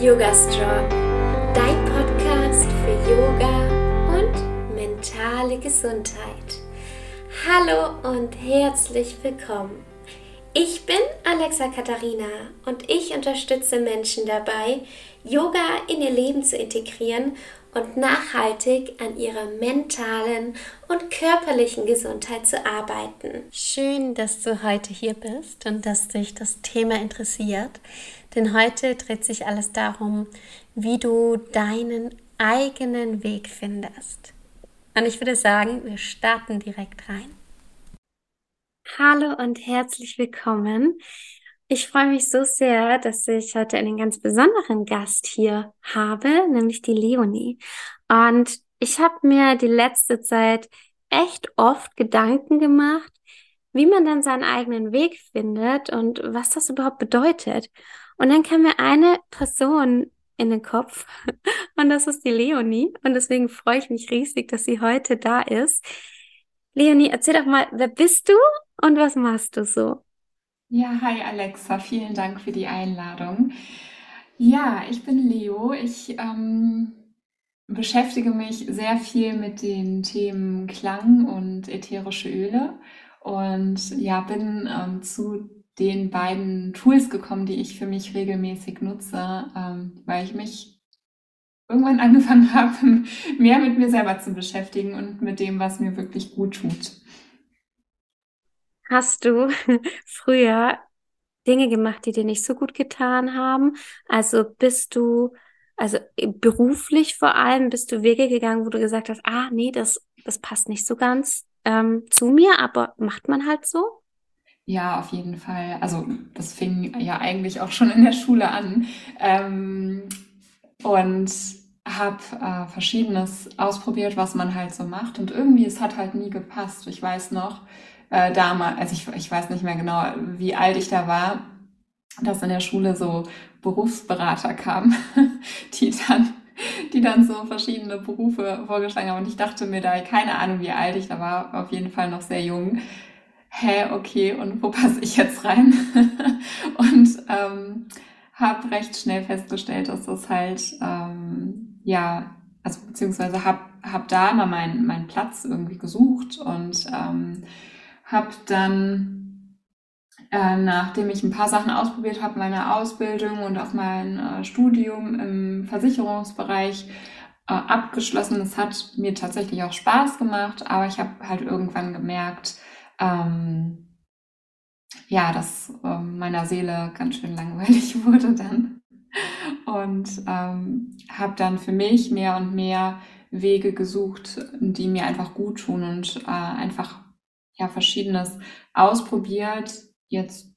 Yoga Strong, dein Podcast für Yoga und mentale Gesundheit. Hallo und herzlich willkommen. Ich bin Alexa Katharina und ich unterstütze Menschen dabei, Yoga in ihr Leben zu integrieren und nachhaltig an ihrer mentalen und körperlichen Gesundheit zu arbeiten. Schön, dass du heute hier bist und dass dich das Thema interessiert, denn heute dreht sich alles darum, wie du deinen eigenen Weg findest. Und ich würde sagen, wir starten direkt rein. Hallo und herzlich willkommen. Ich freue mich so sehr, dass ich heute einen ganz besonderen Gast hier habe, nämlich die Leonie. Und ich habe mir die letzte Zeit echt oft Gedanken gemacht, wie man dann seinen eigenen Weg findet und was das überhaupt bedeutet. Und dann kam mir eine Person in den Kopf und das ist die Leonie. Und deswegen freue ich mich riesig, dass sie heute da ist. Leonie, erzähl doch mal, wer bist du und was machst du so? Ja, hi Alexa, vielen Dank für die Einladung. Ja, ich bin Leo. Ich ähm, beschäftige mich sehr viel mit den Themen Klang und ätherische Öle und ja, bin ähm, zu den beiden Tools gekommen, die ich für mich regelmäßig nutze, ähm, weil ich mich irgendwann angefangen habe, mehr mit mir selber zu beschäftigen und mit dem, was mir wirklich gut tut. Hast du früher Dinge gemacht, die dir nicht so gut getan haben? Also bist du, also beruflich vor allem, bist du Wege gegangen, wo du gesagt hast, ah, nee, das, das passt nicht so ganz ähm, zu mir, aber macht man halt so? Ja, auf jeden Fall. Also das fing ja eigentlich auch schon in der Schule an. Ähm, und habe äh, verschiedenes ausprobiert, was man halt so macht. Und irgendwie, es hat halt nie gepasst. Ich weiß noch, äh, damals, also ich, ich weiß nicht mehr genau, wie alt ich da war, dass in der Schule so Berufsberater kamen, die dann, die dann so verschiedene Berufe vorgeschlagen haben. Und ich dachte mir da, keine Ahnung, wie alt ich da war, auf jeden Fall noch sehr jung. Hä, okay, und wo passe ich jetzt rein? und ähm, habe recht schnell festgestellt, dass das halt, ähm, ja, also beziehungsweise habe hab da mal meinen meinen Platz irgendwie gesucht und ähm, habe dann, äh, nachdem ich ein paar Sachen ausprobiert habe, meine Ausbildung und auch mein äh, Studium im Versicherungsbereich äh, abgeschlossen. Es hat mir tatsächlich auch Spaß gemacht, aber ich habe halt irgendwann gemerkt, ähm, ja, dass äh, meiner Seele ganz schön langweilig wurde dann. Und ähm, habe dann für mich mehr und mehr Wege gesucht, die mir einfach gut tun und äh, einfach ja verschiedenes ausprobiert, jetzt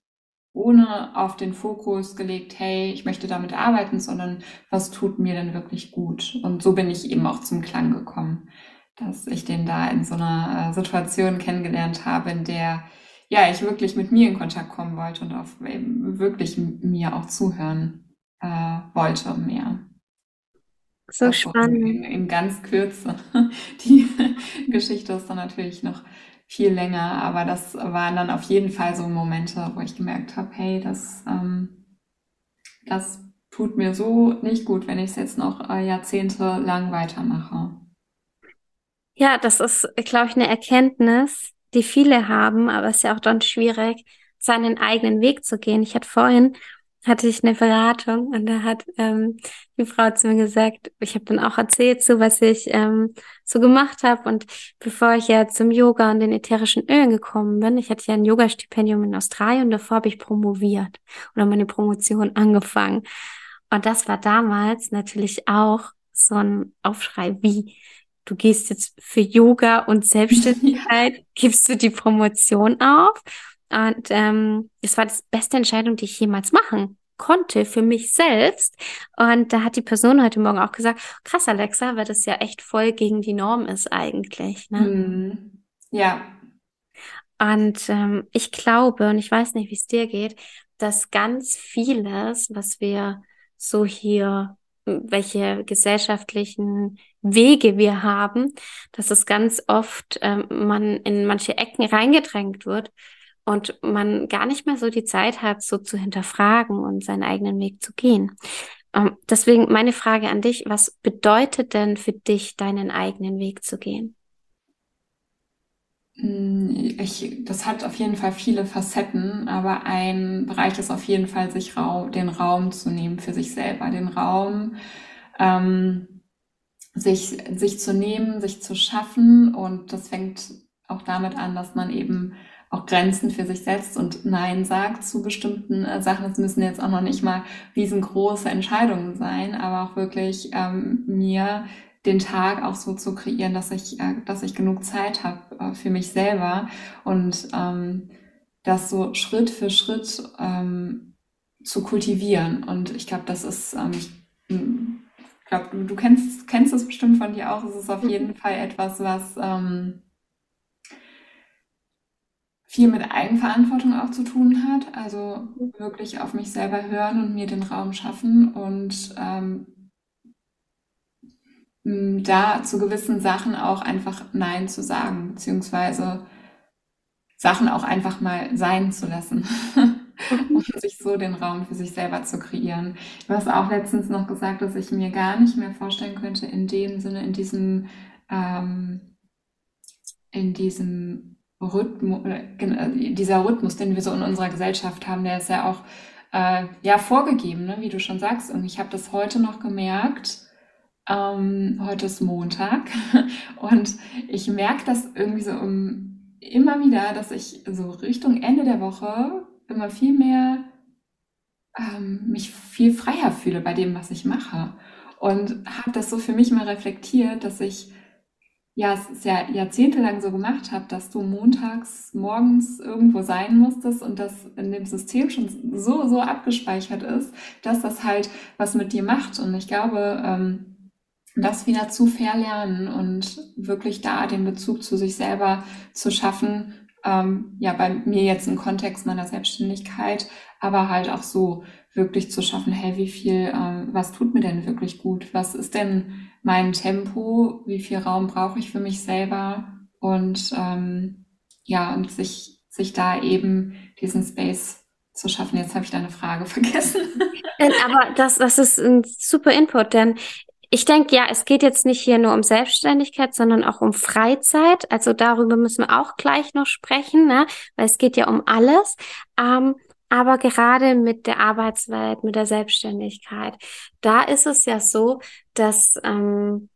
ohne auf den Fokus gelegt, hey, ich möchte damit arbeiten, sondern was tut mir denn wirklich gut? Und so bin ich eben auch zum Klang gekommen, dass ich den da in so einer äh, Situation kennengelernt habe, in der ja ich wirklich mit mir in Kontakt kommen wollte und auch wirklich mir auch zuhören äh, wollte mehr. So das spannend. In, in ganz Kürze. Die Geschichte ist dann natürlich noch viel länger, aber das waren dann auf jeden Fall so Momente, wo ich gemerkt habe, hey, das, ähm, das tut mir so nicht gut, wenn ich es jetzt noch äh, Jahrzehnte lang weitermache. Ja, das ist, glaube ich, eine Erkenntnis, die viele haben, aber es ist ja auch dann schwierig, seinen eigenen Weg zu gehen. Ich hatte vorhin hatte ich eine Beratung und da hat ähm, die Frau zu mir gesagt, ich habe dann auch erzählt, so was ich ähm, so gemacht habe und bevor ich ja zum Yoga und den ätherischen Ölen gekommen bin, ich hatte ja ein Yoga-Stipendium in Australien und davor habe ich promoviert oder meine Promotion angefangen und das war damals natürlich auch so ein Aufschrei wie du gehst jetzt für Yoga und Selbstständigkeit, gibst du die Promotion auf und ähm, es war die beste Entscheidung, die ich jemals machen konnte für mich selbst. Und da hat die Person heute Morgen auch gesagt, krass, Alexa, weil das ja echt voll gegen die Norm ist eigentlich. Ne? Mm, ja. Und ähm, ich glaube, und ich weiß nicht, wie es dir geht, dass ganz vieles, was wir so hier, welche gesellschaftlichen Wege wir haben, dass es ganz oft ähm, man in manche Ecken reingedrängt wird und man gar nicht mehr so die Zeit hat, so zu hinterfragen und seinen eigenen Weg zu gehen. ähm, deswegen meine Frage an dich, was bedeutet denn für dich, deinen eigenen Weg zu gehen? Hm, ich, das hat auf jeden Fall viele Facetten, aber ein Bereich ist auf jeden Fall, sich Raum, den Raum zu nehmen für sich selber, den Raum, ähm, sich, sich zu nehmen, sich zu schaffen. Und das fängt auch damit an, dass man eben auch Grenzen für sich setzt und Nein sagt zu bestimmten äh, Sachen. Es müssen jetzt auch noch nicht mal riesengroße Entscheidungen sein, aber auch wirklich ähm, mir den Tag auch so zu kreieren, dass ich, äh, dass ich genug Zeit habe äh, für mich selber und ähm, das so Schritt für Schritt ähm, zu kultivieren. Und ich glaube, das ist, ähm, hm, glaube, du, du kennst, kennst es bestimmt von dir auch. Es ist auf jeden Fall etwas, was ähm, viel mit Eigenverantwortung auch zu tun hat. Also wirklich auf mich selber hören und mir den Raum schaffen und ähm, da zu gewissen Sachen auch einfach Nein zu sagen, beziehungsweise Sachen auch einfach mal sein zu lassen und sich so den Raum für sich selber zu kreieren. Du hast auch letztens noch gesagt, dass ich mir gar nicht mehr vorstellen könnte, in dem Sinne, in diesem, ähm, in diesem Rhythmus, äh, dieser Rhythmus, den wir so in unserer Gesellschaft haben, der ist ja auch äh, ja vorgegeben, ne? wie du schon sagst. Und ich habe das heute noch gemerkt, ähm, heute ist Montag und ich merke das irgendwie so um, immer wieder, dass ich so Richtung Ende der Woche immer viel mehr ähm, mich viel freier fühle bei dem, was ich mache. Und habe das so für mich mal reflektiert, dass ich ja, es ist ja jahrzehntelang so gemacht habe, dass du montags morgens irgendwo sein musstest und das in dem System schon so, so abgespeichert ist, dass das halt was mit dir macht. Und ich glaube, ähm, das wieder zu verlernen und wirklich da den Bezug zu sich selber zu schaffen. Ähm, ja, bei mir jetzt im Kontext meiner Selbstständigkeit, aber halt auch so wirklich zu schaffen, hey, wie viel, ähm, was tut mir denn wirklich gut? Was ist denn mein Tempo? Wie viel Raum brauche ich für mich selber? Und ähm, ja, und sich, sich da eben diesen Space zu schaffen. Jetzt habe ich deine Frage vergessen. Aber das, das ist ein super Input, denn ich denke, ja, es geht jetzt nicht hier nur um Selbstständigkeit, sondern auch um Freizeit. Also darüber müssen wir auch gleich noch sprechen, ne? weil es geht ja um alles. Ähm, aber gerade mit der Arbeitswelt, mit der Selbstständigkeit, da ist es ja so, dass, ähm,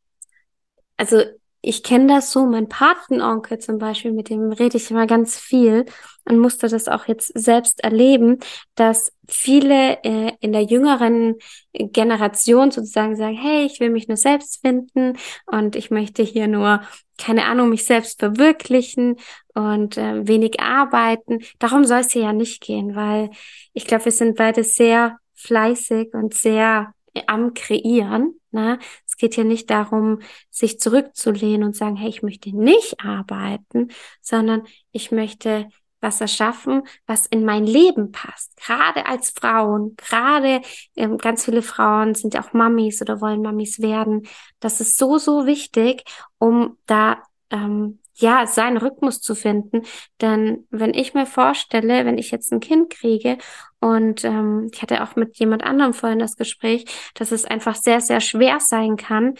also ich kenne das so, mein Patenonkel zum Beispiel, mit dem rede ich immer ganz viel und musste das auch jetzt selbst erleben, dass viele äh, in der jüngeren Generation sozusagen sagen, hey, ich will mich nur selbst finden und ich möchte hier nur, keine Ahnung, mich selbst verwirklichen und äh, wenig arbeiten. Darum soll es hier ja nicht gehen, weil ich glaube, wir sind beide sehr fleißig und sehr am Kreieren. Ne? Es geht hier nicht darum, sich zurückzulehnen und sagen, hey, ich möchte nicht arbeiten, sondern ich möchte was erschaffen, was in mein Leben passt. Gerade als Frauen, gerade ähm, ganz viele Frauen sind ja auch Mamis oder wollen Mamis werden. Das ist so, so wichtig, um da ähm, ja, seinen Rhythmus zu finden. Denn wenn ich mir vorstelle, wenn ich jetzt ein Kind kriege und ähm, ich hatte auch mit jemand anderem vorhin das Gespräch, dass es einfach sehr, sehr schwer sein kann,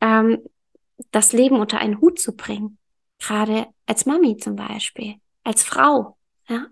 ähm, das Leben unter einen Hut zu bringen. Gerade als Mami zum Beispiel, als Frau. Ja.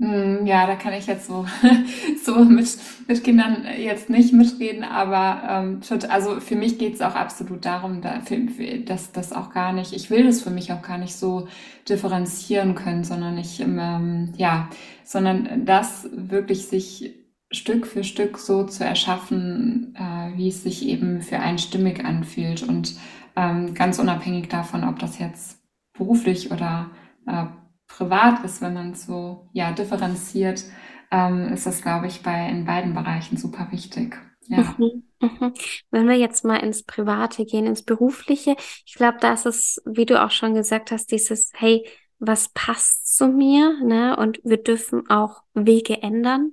Hm, ja, da kann ich jetzt so, so mit, mit Kindern jetzt nicht mitreden, aber ähm, also für mich geht es auch absolut darum, da, für, für, dass das auch gar nicht, ich will das für mich auch gar nicht so differenzieren können, sondern ich, ähm, ja, sondern das wirklich sich Stück für Stück so zu erschaffen, äh, wie es sich eben für einen stimmig anfühlt und ähm, ganz unabhängig davon, ob das jetzt beruflich oder äh, privat ist, wenn man so ja, differenziert, ähm, ist das, glaube ich, bei in beiden Bereichen super wichtig. Ja. Mhm, mhm. Wenn wir jetzt mal ins Private gehen, ins Berufliche, ich glaube, da ist es, wie du auch schon gesagt hast, dieses, hey, was passt zu mir, ne? Und wir dürfen auch Wege ändern.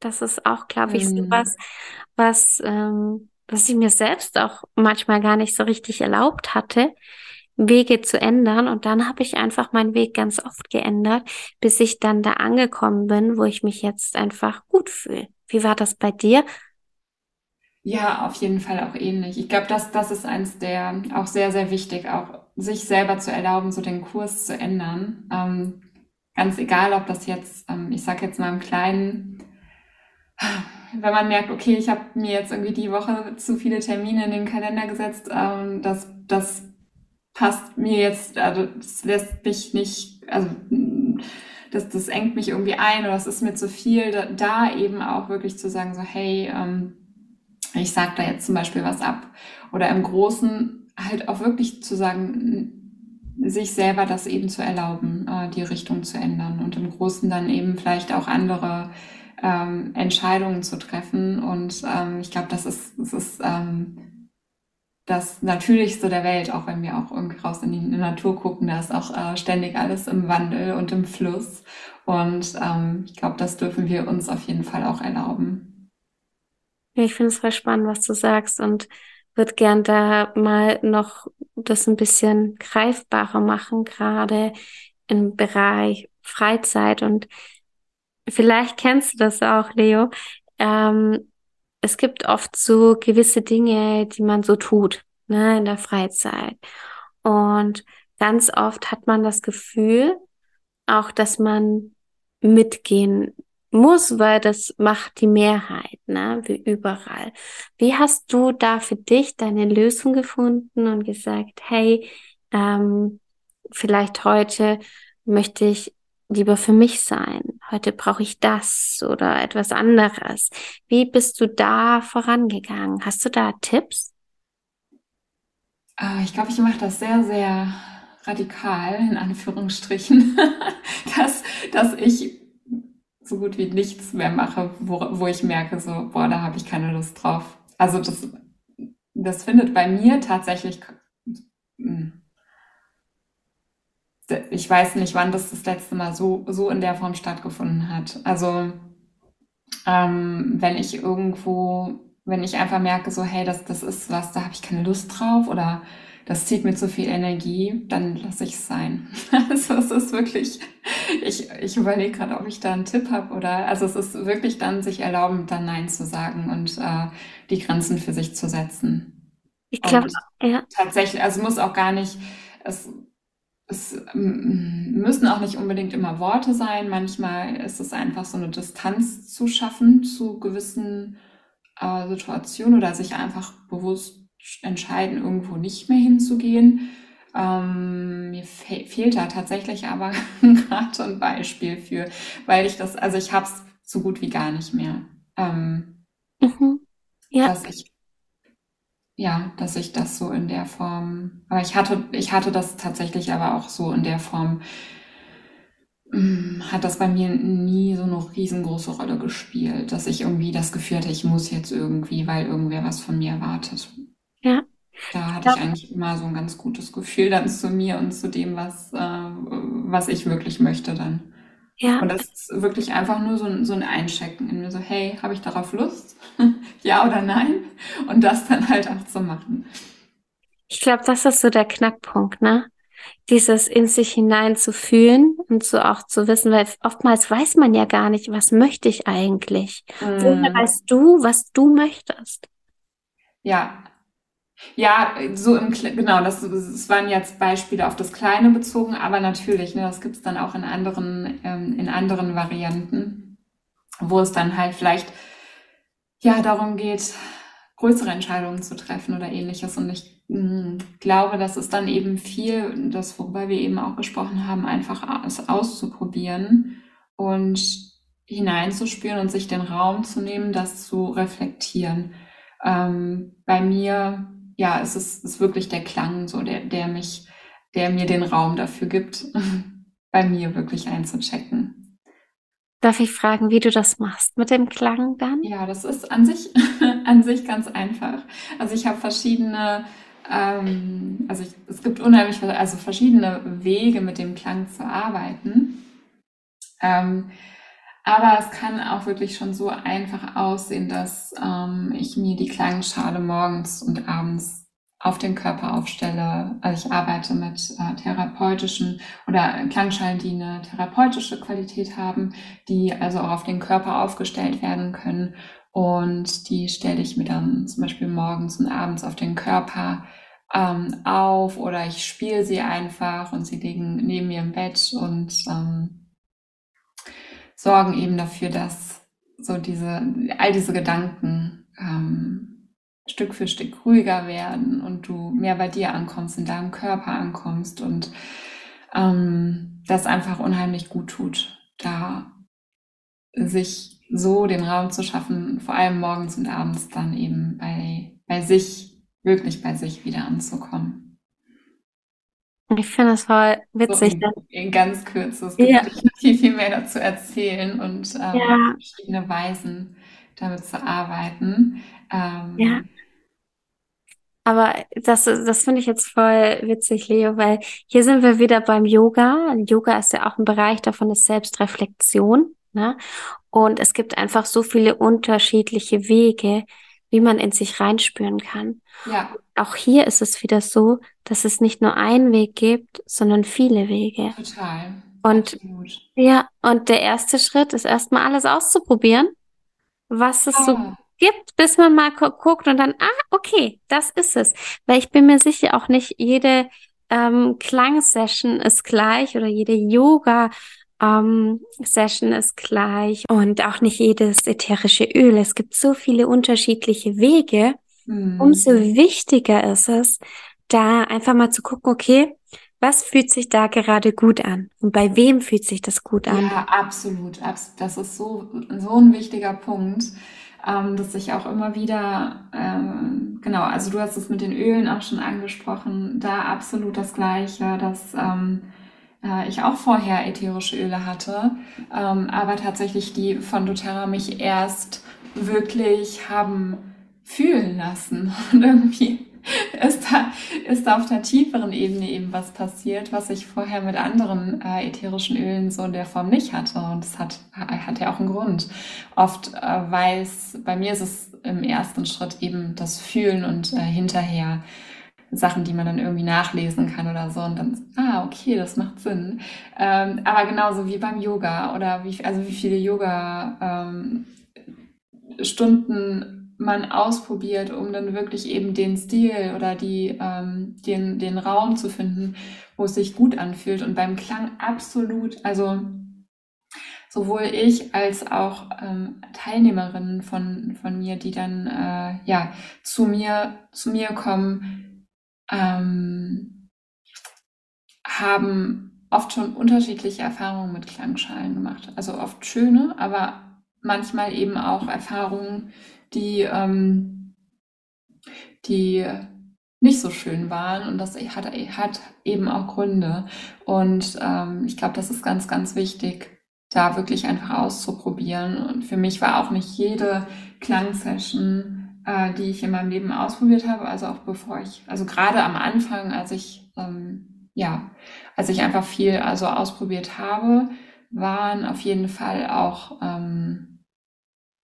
Das ist auch, glaube ich, mhm. sowas, was, ähm, was ich mir selbst auch manchmal gar nicht so richtig erlaubt hatte, Wege zu ändern. Und dann habe ich einfach meinen Weg ganz oft geändert, bis ich dann da angekommen bin, wo ich mich jetzt einfach gut fühle. Wie war das bei dir? Ja, auf jeden Fall auch ähnlich. Ich glaube, das, das ist eins der auch sehr, sehr wichtig, auch sich selber zu erlauben, so den Kurs zu ändern. Ähm, ganz egal, ob das jetzt, ähm, ich sag jetzt mal im Kleinen, wenn man merkt, okay, ich habe mir jetzt irgendwie die Woche zu viele Termine in den Kalender gesetzt, ähm, das, das passt mir jetzt, also das lässt mich nicht, also das, das engt mich irgendwie ein oder das ist mir zu viel, da, da eben auch wirklich zu sagen, so, hey, ähm, ich sag da jetzt zum Beispiel was ab. Oder im Großen halt auch wirklich zu sagen, sich selber das eben zu erlauben, äh, die Richtung zu ändern und im Großen dann eben vielleicht auch andere ähm, Entscheidungen zu treffen. Und ähm, ich glaube, das ist, das ist ähm, das Natürlichste der Welt, auch wenn wir auch irgendwie raus in die Natur gucken, da ist auch äh, ständig alles im Wandel und im Fluss. Und ähm, ich glaube, das dürfen wir uns auf jeden Fall auch erlauben. Ich finde es voll spannend, was du sagst und würde gern da mal noch das ein bisschen greifbarer machen, gerade im Bereich Freizeit. Und vielleicht kennst du das auch, Leo. Ähm, es gibt oft so gewisse Dinge, die man so tut, ne, in der Freizeit. Und ganz oft hat man das Gefühl, auch, dass man mitgehen muss, weil das macht die Mehrheit, ne, wie überall. Wie hast du da für dich deine Lösung gefunden und gesagt, hey, ähm, vielleicht heute möchte ich lieber für mich sein. Heute brauche ich das oder etwas anderes. Wie bist du da vorangegangen? Hast du da Tipps? Äh, ich glaube, ich mache das sehr, sehr radikal, in Anführungsstrichen, dass, dass ich so gut wie nichts mehr mache, wo, wo ich merke, so, boah, da habe ich keine Lust drauf. Also das, das findet bei mir tatsächlich, ich weiß nicht, wann das das letzte Mal so, so in der Form stattgefunden hat. Also ähm, wenn ich irgendwo, wenn ich einfach merke, so, hey, das, das ist was, da habe ich keine Lust drauf oder das zieht mir zu viel Energie, dann lasse ich es sein. Also es ist wirklich, ich, ich überlege gerade, ob ich da einen Tipp habe oder, also es ist wirklich dann sich erlauben, dann Nein zu sagen und äh, die Grenzen für sich zu setzen. Ich glaube, ja. Tatsächlich, also muss auch gar nicht, es, es müssen auch nicht unbedingt immer Worte sein. Manchmal ist es einfach so eine Distanz zu schaffen zu gewissen äh, Situationen oder sich einfach bewusst entscheiden, irgendwo nicht mehr hinzugehen. Ähm, mir fe fehlt da tatsächlich aber gerade ein Beispiel für, weil ich das, also ich habe es so gut wie gar nicht mehr. Ähm, mhm. Ja. Dass ich, ja, dass ich das so in der Form, aber ich hatte, ich hatte das tatsächlich aber auch so in der Form, mm, hat das bei mir nie so eine riesengroße Rolle gespielt, dass ich irgendwie das Gefühl hatte, ich muss jetzt irgendwie, weil irgendwer was von mir erwartet. Ja. Da hatte ich eigentlich immer so ein ganz gutes Gefühl dann zu mir und zu dem, was, äh, was ich wirklich möchte dann. Ja. Und das ist wirklich einfach nur so ein, so ein Einchecken in mir, so, hey, habe ich darauf Lust? ja oder nein? Und das dann halt auch zu machen. Ich glaube, das ist so der Knackpunkt, ne? Dieses in sich hinein zu fühlen und so auch zu wissen, weil oftmals weiß man ja gar nicht, was möchte ich eigentlich? Mm. Woher weißt du, was du möchtest? Ja, ja, so im, genau, das, das waren jetzt Beispiele auf das Kleine bezogen, aber natürlich, ne, das gibt's dann auch in anderen, ähm, in anderen Varianten, wo es dann halt vielleicht ja darum geht, größere Entscheidungen zu treffen oder ähnliches. Und ich hm, glaube, das ist dann eben viel, das, worüber wir eben auch gesprochen haben, einfach aus, auszuprobieren und hineinzuspüren und sich den Raum zu nehmen, das zu reflektieren. Ähm, bei mir ja, es ist, ist wirklich der Klang, so der, der mich, der mir den Raum dafür gibt, bei mir wirklich einzuchecken. Darf ich fragen, wie du das machst mit dem Klang dann? Ja, das ist an sich, an sich ganz einfach. Also ich habe verschiedene, ähm, also ich, es gibt unheimlich, also verschiedene Wege mit dem Klang zu arbeiten. Ähm, aber es kann auch wirklich schon so einfach aussehen, dass ähm, ich mir die Klangschale morgens und abends auf den Körper aufstelle. Also ich arbeite mit äh, therapeutischen oder Klangschalen, die eine therapeutische Qualität haben, die also auch auf den Körper aufgestellt werden können. Und die stelle ich mir dann zum Beispiel morgens und abends auf den Körper ähm, auf oder ich spiele sie einfach und sie liegen neben mir im Bett und ähm, sorgen eben dafür, dass so diese, all diese Gedanken ähm, Stück für Stück ruhiger werden und du mehr bei dir ankommst, in deinem Körper ankommst und ähm, das einfach unheimlich gut tut, da sich so den Raum zu schaffen, vor allem morgens und abends dann eben bei, bei sich, wirklich bei sich wieder anzukommen. Ich finde es voll witzig. So in, in, ganz kürze. Es gibt ja. viel, viel mehr dazu erzählen und ähm, ja. verschiedene Weisen damit zu arbeiten. Ähm, ja. Aber das, das finde ich jetzt voll witzig, Leo, weil hier sind wir wieder beim Yoga. Yoga ist ja auch ein Bereich davon, ist Selbstreflexion. Ne? Und es gibt einfach so viele unterschiedliche Wege, wie man in sich reinspüren kann. Ja. Auch hier ist es wieder so, dass es nicht nur einen Weg gibt, sondern viele Wege. Total. Und Absolut. ja, und der erste Schritt ist erstmal alles auszuprobieren, was es ah. so gibt, bis man mal guckt und dann, ah, okay, das ist es. Weil ich bin mir sicher, auch nicht jede ähm, Klangsession ist gleich oder jede Yoga ähm, Session ist gleich und auch nicht jedes ätherische Öl. Es gibt so viele unterschiedliche Wege. Mhm. Umso wichtiger ist es, da einfach mal zu gucken, okay, was fühlt sich da gerade gut an? Und bei wem fühlt sich das gut an? Ja, absolut. Das ist so, so ein wichtiger Punkt ähm, dass ich auch immer wieder, ähm, genau, also du hast es mit den Ölen auch schon angesprochen, da absolut das Gleiche, dass ähm, äh, ich auch vorher ätherische Öle hatte, ähm, aber tatsächlich die von doTERRA mich erst wirklich haben fühlen lassen und irgendwie ist da, ist da auf der tieferen Ebene eben was passiert, was ich vorher mit anderen äh, ätherischen Ölen so in der Form nicht hatte. Und das hat, hat ja auch einen Grund. Oft äh, weiß, bei mir ist es im ersten Schritt eben das Fühlen und äh, hinterher Sachen, die man dann irgendwie nachlesen kann oder so und dann, ah, okay, das macht Sinn. Ähm, aber genauso wie beim Yoga oder wie, also wie viele Yoga ähm, man ausprobiert, um dann wirklich eben den Stil oder die, ähm, den, den Raum zu finden, wo es sich gut anfühlt. Und beim Klang absolut, also sowohl ich als auch ähm, Teilnehmerinnen von, von mir, die dann äh, ja zu mir, zu mir kommen, ähm, haben oft schon unterschiedliche Erfahrungen mit Klangschalen gemacht. Also oft schöne, aber manchmal eben auch Erfahrungen, die, ähm, die nicht so schön waren und das hat, hat eben auch Gründe. Und ähm, ich glaube, das ist ganz, ganz wichtig, da wirklich einfach auszuprobieren. Und für mich war auch nicht jede Klangsession, äh, die ich in meinem Leben ausprobiert habe, also auch bevor ich, also gerade am Anfang, als ich, ähm, ja, als ich einfach viel also ausprobiert habe, waren auf jeden Fall auch, ähm,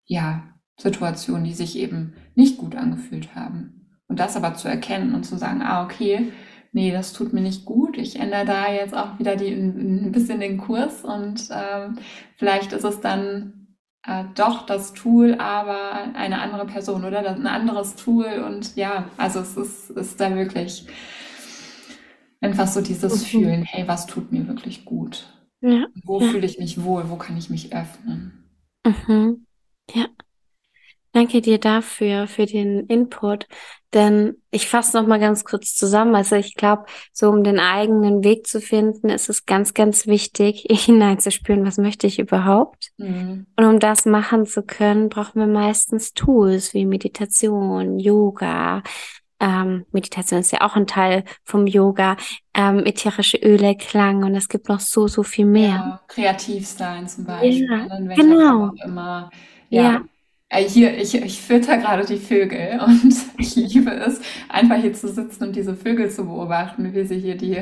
ja, Situationen, die sich eben nicht gut angefühlt haben. Und das aber zu erkennen und zu sagen, ah, okay, nee, das tut mir nicht gut. Ich ändere da jetzt auch wieder die, ein bisschen den Kurs und ähm, vielleicht ist es dann äh, doch das Tool, aber eine andere Person oder ein anderes Tool. Und ja, also es ist, ist da wirklich einfach so dieses mhm. Fühlen, hey, was tut mir wirklich gut? Ja. Wo ja. fühle ich mich wohl? Wo kann ich mich öffnen? Mhm. Ja. Danke dir dafür, für den Input. Denn ich fasse noch mal ganz kurz zusammen. Also ich glaube, so um den eigenen Weg zu finden, ist es ganz, ganz wichtig, hineinzuspüren, was möchte ich überhaupt. Mhm. Und um das machen zu können, brauchen wir meistens Tools wie Meditation, Yoga. Ähm, Meditation ist ja auch ein Teil vom Yoga, ähm, ätherische Öle, Klang und es gibt noch so, so viel mehr. Ja, kreativ sein zum Beispiel. Ja, genau. Immer, ja. ja hier, ich, ich fütter gerade die Vögel und ich liebe es, einfach hier zu sitzen und diese Vögel zu beobachten, wie sie hier die,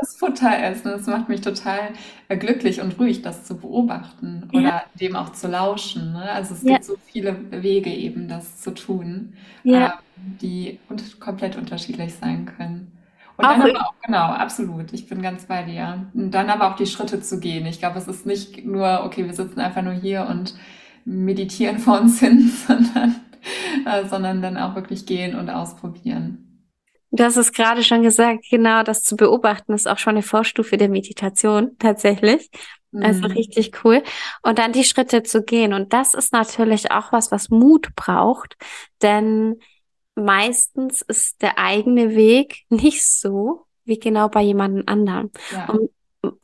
das total ist. Es macht mich total äh, glücklich und ruhig, das zu beobachten oder ja. dem auch zu lauschen. Ne? Also es ja. gibt so viele Wege eben, das zu tun, ja. ähm, die komplett unterschiedlich sein können. Und dann aber auch, genau, absolut. Ich bin ganz bei dir. Und dann aber auch die Schritte zu gehen. Ich glaube, es ist nicht nur, okay, wir sitzen einfach nur hier und meditieren vor uns hin, sondern, äh, sondern dann auch wirklich gehen und ausprobieren. Du hast es gerade schon gesagt, genau, das zu beobachten ist auch schon eine Vorstufe der Meditation tatsächlich. Also mhm. richtig cool. Und dann die Schritte zu gehen. Und das ist natürlich auch was, was Mut braucht, denn meistens ist der eigene Weg nicht so wie genau bei jemandem anderen. Ja. Und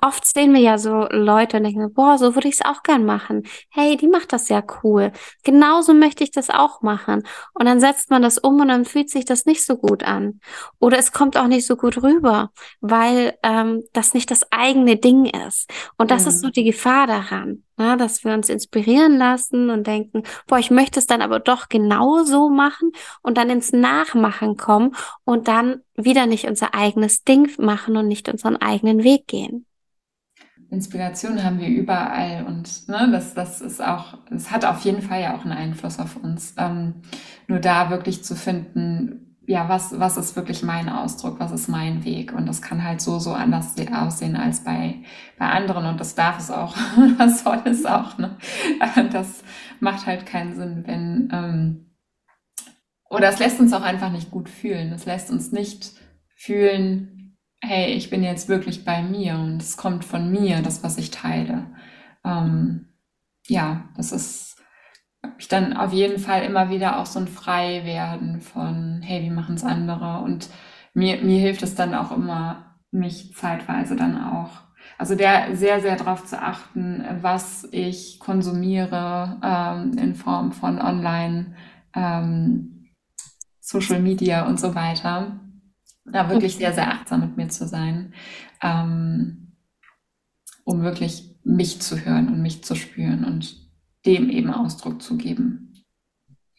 oft sehen wir ja so Leute und denken, boah, so würde ich es auch gern machen. Hey, die macht das ja cool. Genauso möchte ich das auch machen. Und dann setzt man das um und dann fühlt sich das nicht so gut an. Oder es kommt auch nicht so gut rüber, weil ähm, das nicht das eigene Ding ist. Und das mhm. ist so die Gefahr daran. Ja, dass wir uns inspirieren lassen und denken, boah, ich möchte es dann aber doch genau so machen und dann ins Nachmachen kommen und dann wieder nicht unser eigenes Ding machen und nicht unseren eigenen Weg gehen. Inspiration haben wir überall und ne, das, das ist auch, es hat auf jeden Fall ja auch einen Einfluss auf uns. Ähm, nur da wirklich zu finden, ja, was, was ist wirklich mein Ausdruck, was ist mein Weg? Und das kann halt so, so anders aussehen als bei, bei anderen und das darf es auch, das soll es auch. Ne? Das macht halt keinen Sinn, wenn, ähm, oder es lässt uns auch einfach nicht gut fühlen. Es lässt uns nicht fühlen, hey, ich bin jetzt wirklich bei mir und es kommt von mir, das, was ich teile. Ähm, ja, das ist ich dann auf jeden Fall immer wieder auch so ein Freiwerden von, hey, wie machen es andere? Und mir, mir hilft es dann auch immer, mich zeitweise dann auch, also der sehr, sehr darauf zu achten, was ich konsumiere ähm, in Form von Online, ähm, Social Media und so weiter. Da wirklich sehr, sehr achtsam mit mir zu sein, ähm, um wirklich mich zu hören und mich zu spüren und dem eben Ausdruck zu geben.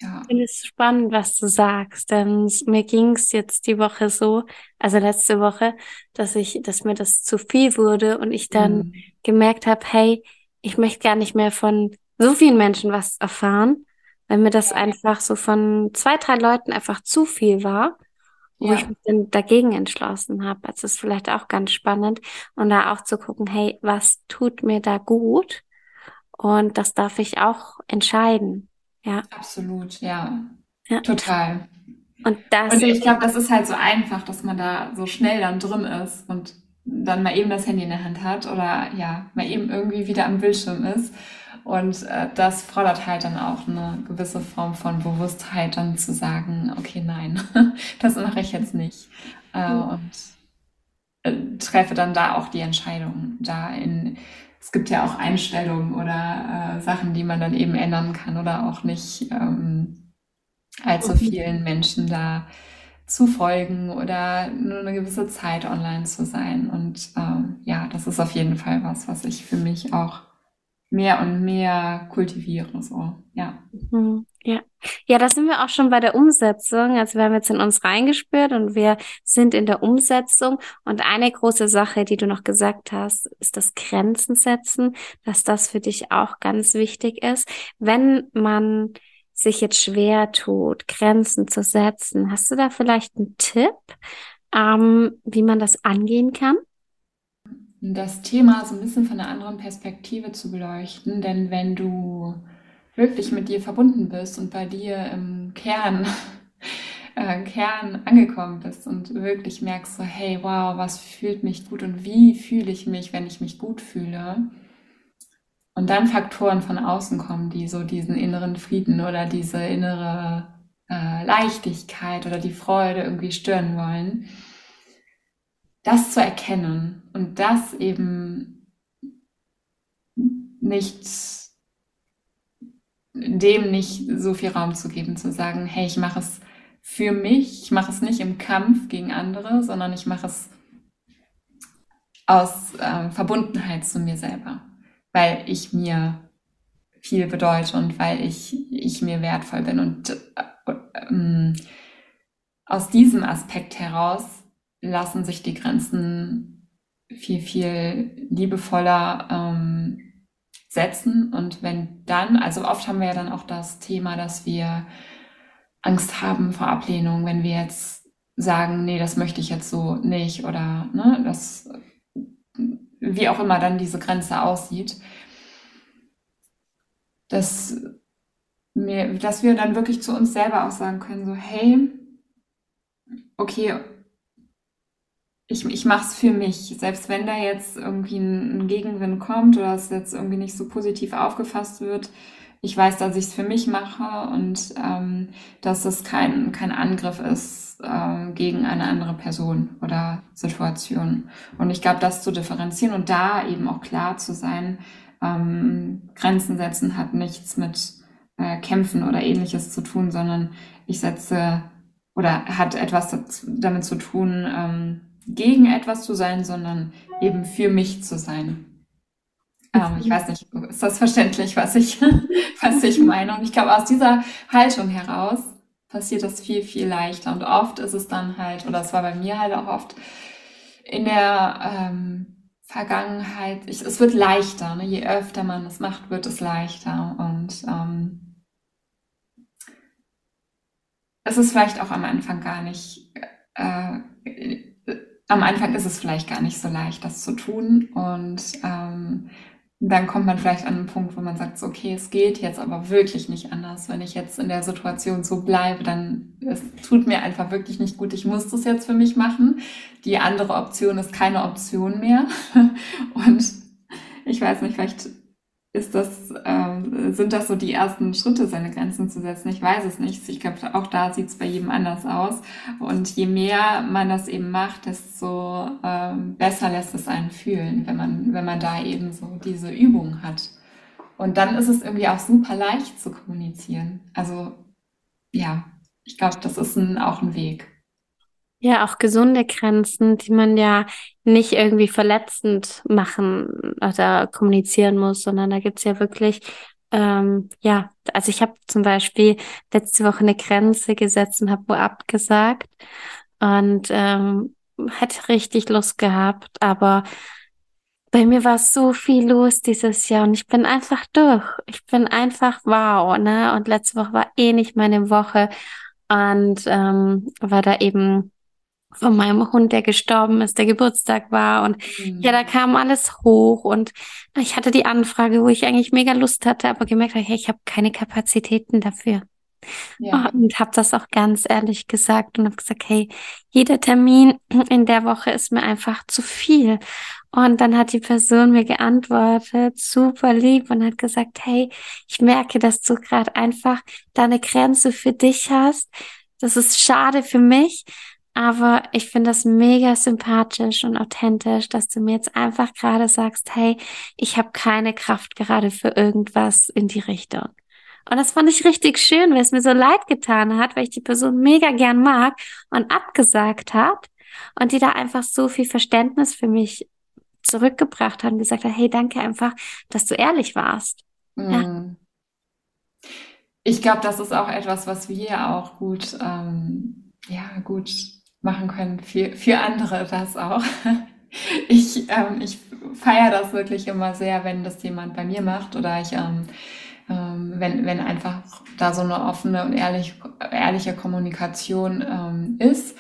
Ja. Ich finde es spannend, was du sagst, denn mir ging es jetzt die Woche so, also letzte Woche, dass ich, dass mir das zu viel wurde und ich dann mhm. gemerkt habe, hey, ich möchte gar nicht mehr von so vielen Menschen was erfahren, weil mir das einfach so von zwei, drei Leuten einfach zu viel war, wo ja. ich mich dann dagegen entschlossen habe. Also ist vielleicht auch ganz spannend und da auch zu gucken, hey, was tut mir da gut? Und das darf ich auch entscheiden. Ja. Absolut, ja. ja. Total. Und, das und ich glaube, das ist halt so einfach, dass man da so schnell dann drin ist und dann mal eben das Handy in der Hand hat oder ja, mal eben irgendwie wieder am Bildschirm ist. Und äh, das fordert halt dann auch eine gewisse Form von Bewusstheit, dann zu sagen, okay, nein, das mache ich jetzt nicht. Äh, mhm. Und äh, treffe dann da auch die Entscheidung, da in es gibt ja auch Einstellungen oder äh, Sachen, die man dann eben ändern kann oder auch nicht ähm, allzu vielen Menschen da zu folgen oder nur eine gewisse Zeit online zu sein. Und ähm, ja, das ist auf jeden Fall was, was ich für mich auch mehr und mehr kultiviere. So, ja. Mhm. Ja. Da sind wir auch schon bei der Umsetzung. Also wir haben jetzt in uns reingespürt und wir sind in der Umsetzung. Und eine große Sache, die du noch gesagt hast, ist das Grenzen setzen, dass das für dich auch ganz wichtig ist. Wenn man sich jetzt schwer tut, Grenzen zu setzen, hast du da vielleicht einen Tipp, ähm, wie man das angehen kann? Das Thema so ein bisschen von einer anderen Perspektive zu beleuchten, denn wenn du wirklich mit dir verbunden bist und bei dir im Kern, äh, Kern angekommen bist und wirklich merkst so, hey, wow, was fühlt mich gut und wie fühle ich mich, wenn ich mich gut fühle? Und dann Faktoren von außen kommen, die so diesen inneren Frieden oder diese innere äh, Leichtigkeit oder die Freude irgendwie stören wollen. Das zu erkennen und das eben nicht dem nicht so viel Raum zu geben, zu sagen, hey, ich mache es für mich, ich mache es nicht im Kampf gegen andere, sondern ich mache es aus äh, Verbundenheit zu mir selber, weil ich mir viel bedeute und weil ich, ich mir wertvoll bin. Und äh, äh, aus diesem Aspekt heraus lassen sich die Grenzen viel, viel liebevoller ähm, setzen. Und wenn dann, also oft haben wir ja dann auch das Thema, dass wir Angst haben vor Ablehnung, wenn wir jetzt sagen, nee, das möchte ich jetzt so nicht oder ne, das, wie auch immer dann diese Grenze aussieht, dass, mir, dass wir dann wirklich zu uns selber auch sagen können, so, hey, okay, ich, ich mache es für mich. Selbst wenn da jetzt irgendwie ein, ein Gegenwind kommt oder es jetzt irgendwie nicht so positiv aufgefasst wird, ich weiß, dass ich es für mich mache und ähm, dass es kein, kein Angriff ist ähm, gegen eine andere Person oder Situation. Und ich glaube, das zu differenzieren und da eben auch klar zu sein, ähm, Grenzen setzen hat nichts mit äh, Kämpfen oder ähnliches zu tun, sondern ich setze oder hat etwas damit zu tun, ähm, gegen etwas zu sein, sondern eben für mich zu sein. Ähm, ich weiß nicht, ist das verständlich, was ich, was ich meine? Und ich glaube, aus dieser Haltung heraus passiert das viel, viel leichter. Und oft ist es dann halt, oder es war bei mir halt auch oft in der ähm, Vergangenheit, ich, es wird leichter. Ne? Je öfter man es macht, wird es leichter. Und ähm, es ist vielleicht auch am Anfang gar nicht äh, am Anfang ist es vielleicht gar nicht so leicht, das zu tun. Und ähm, dann kommt man vielleicht an einen Punkt, wo man sagt, so, okay, es geht jetzt aber wirklich nicht anders. Wenn ich jetzt in der Situation so bleibe, dann es tut mir einfach wirklich nicht gut. Ich muss das jetzt für mich machen. Die andere Option ist keine Option mehr. Und ich weiß nicht, vielleicht ist das, äh, sind das so die ersten Schritte, seine Grenzen zu setzen? Ich weiß es nicht. Ich glaube, auch da sieht es bei jedem anders aus. Und je mehr man das eben macht, desto äh, besser lässt es einen fühlen, wenn man, wenn man da eben so diese Übung hat. Und dann ist es irgendwie auch super leicht zu kommunizieren. Also ja, ich glaube, das ist ein, auch ein Weg. Ja, auch gesunde Grenzen, die man ja nicht irgendwie verletzend machen oder kommunizieren muss, sondern da gibt's ja wirklich, ähm, ja, also ich habe zum Beispiel letzte Woche eine Grenze gesetzt und habe wo abgesagt und ähm, hätte richtig Lust gehabt, aber bei mir war so viel los dieses Jahr und ich bin einfach durch. Ich bin einfach wow, ne? Und letzte Woche war eh nicht meine Woche und ähm, war da eben von meinem Hund, der gestorben ist, der Geburtstag war und mhm. ja, da kam alles hoch und ich hatte die Anfrage, wo ich eigentlich mega Lust hatte, aber gemerkt habe, hey, ich habe keine Kapazitäten dafür. Ja. Und habe das auch ganz ehrlich gesagt und habe gesagt, hey, jeder Termin in der Woche ist mir einfach zu viel. Und dann hat die Person mir geantwortet, super lieb und hat gesagt, hey, ich merke, dass du gerade einfach deine Grenze für dich hast. Das ist schade für mich, aber ich finde das mega sympathisch und authentisch, dass du mir jetzt einfach gerade sagst, hey, ich habe keine Kraft gerade für irgendwas in die Richtung. Und das fand ich richtig schön, weil es mir so leid getan hat, weil ich die Person mega gern mag und abgesagt hat und die da einfach so viel Verständnis für mich zurückgebracht hat und gesagt hat, hey, danke einfach, dass du ehrlich warst. Mm. Ja. Ich glaube, das ist auch etwas, was wir auch gut, ähm, ja, gut machen können für, für andere das auch. Ich, ähm, ich feiere das wirklich immer sehr, wenn das jemand bei mir macht oder ich, ähm, ähm, wenn, wenn einfach da so eine offene und ehrlich, ehrliche Kommunikation ähm, ist,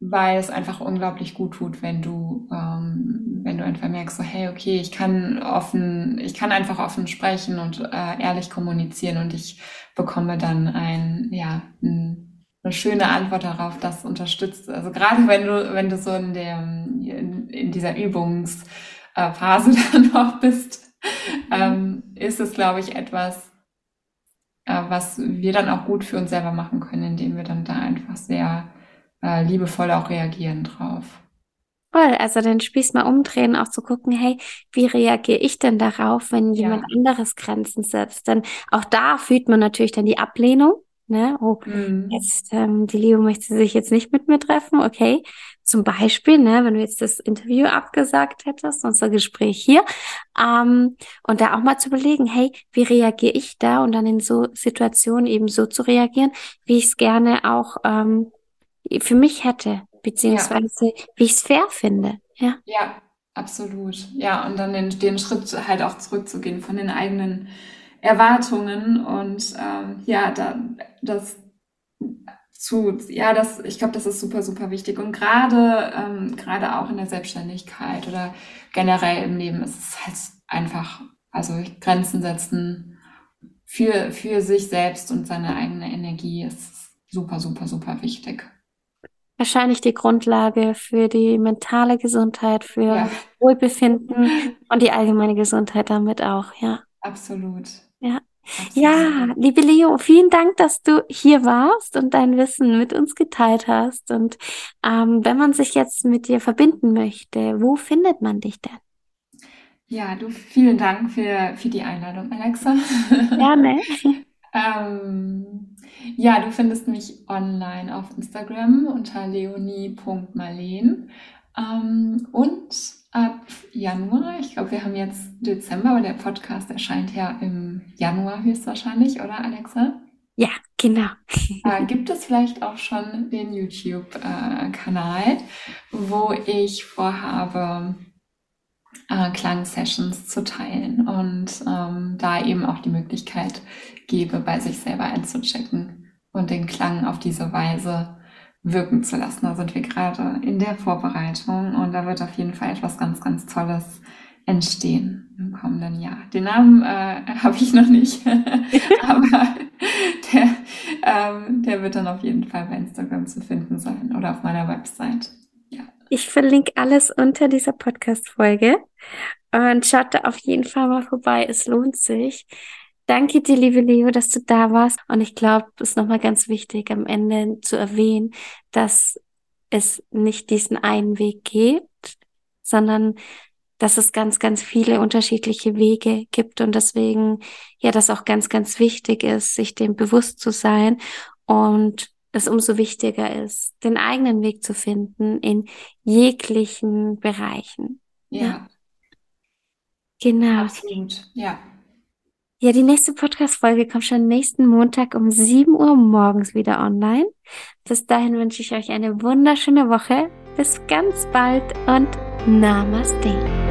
weil es einfach unglaublich gut tut, wenn du, ähm, wenn du einfach merkst, so, hey, okay, ich kann offen, ich kann einfach offen sprechen und äh, ehrlich kommunizieren und ich bekomme dann ein, ja, ein eine schöne Antwort darauf, das unterstützt. Also gerade wenn du, wenn du so in der, in, in dieser Übungsphase dann noch bist, mhm. ähm, ist es, glaube ich, etwas, äh, was wir dann auch gut für uns selber machen können, indem wir dann da einfach sehr äh, liebevoll auch reagieren drauf. Voll, also den Spieß mal umdrehen, auch zu gucken, hey, wie reagiere ich denn darauf, wenn jemand ja. anderes Grenzen setzt? Denn auch da fühlt man natürlich dann die Ablehnung. Ne? Oh, mhm. jetzt ähm, die Liebe möchte sich jetzt nicht mit mir treffen, okay. Zum Beispiel, ne, wenn du jetzt das Interview abgesagt hättest, unser Gespräch hier, ähm, und da auch mal zu überlegen, hey, wie reagiere ich da und dann in so Situationen eben so zu reagieren, wie ich es gerne auch ähm, für mich hätte, beziehungsweise ja. wie ich es fair finde. Ja. Ja, absolut. Ja, und dann den, den Schritt halt auch zurückzugehen von den eigenen Erwartungen und ähm, ja, da, das zu, ja, das, ich glaube, das ist super, super wichtig. Und gerade, ähm, gerade auch in der Selbstständigkeit oder generell im Leben ist es halt einfach, also Grenzen setzen für, für sich selbst und seine eigene Energie ist super, super, super wichtig. Wahrscheinlich die Grundlage für die mentale Gesundheit, für ja. Wohlbefinden und die allgemeine Gesundheit damit auch, ja. Absolut. Ja. Ja, liebe Leo, vielen Dank, dass du hier warst und dein Wissen mit uns geteilt hast. Und ähm, wenn man sich jetzt mit dir verbinden möchte, wo findet man dich denn? Ja, du, vielen Dank für, für die Einladung, Alexa. Gerne. ähm, ja, du findest mich online auf Instagram unter leonie.marleen. Ähm, und ab Januar, ich glaube, wir haben jetzt Dezember, aber der Podcast erscheint ja im Januar höchstwahrscheinlich, oder Alexa? Ja, genau. Äh, gibt es vielleicht auch schon den YouTube-Kanal, wo ich vorhabe, äh, Klangsessions zu teilen und ähm, da eben auch die Möglichkeit gebe, bei sich selber einzuchecken und den Klang auf diese Weise wirken zu lassen. Da sind wir gerade in der Vorbereitung und da wird auf jeden Fall etwas ganz, ganz Tolles entstehen im kommenden Jahr. Den Namen äh, habe ich noch nicht, aber der, ähm, der wird dann auf jeden Fall bei Instagram zu finden sein oder auf meiner Website. Ja. Ich verlinke alles unter dieser Podcast-Folge und schaut da auf jeden Fall mal vorbei. Es lohnt sich. Danke dir, liebe Leo, dass du da warst. Und ich glaube, es ist nochmal ganz wichtig, am Ende zu erwähnen, dass es nicht diesen einen Weg gibt, sondern dass es ganz, ganz viele unterschiedliche Wege gibt und deswegen ja, das auch ganz, ganz wichtig ist, sich dem bewusst zu sein und es umso wichtiger ist, den eigenen Weg zu finden in jeglichen Bereichen. Ja. ja. Genau. Absolut. Ja. Ja, die nächste Podcast-Folge kommt schon nächsten Montag um 7 Uhr morgens wieder online. Bis dahin wünsche ich euch eine wunderschöne Woche. Bis ganz bald und Namaste.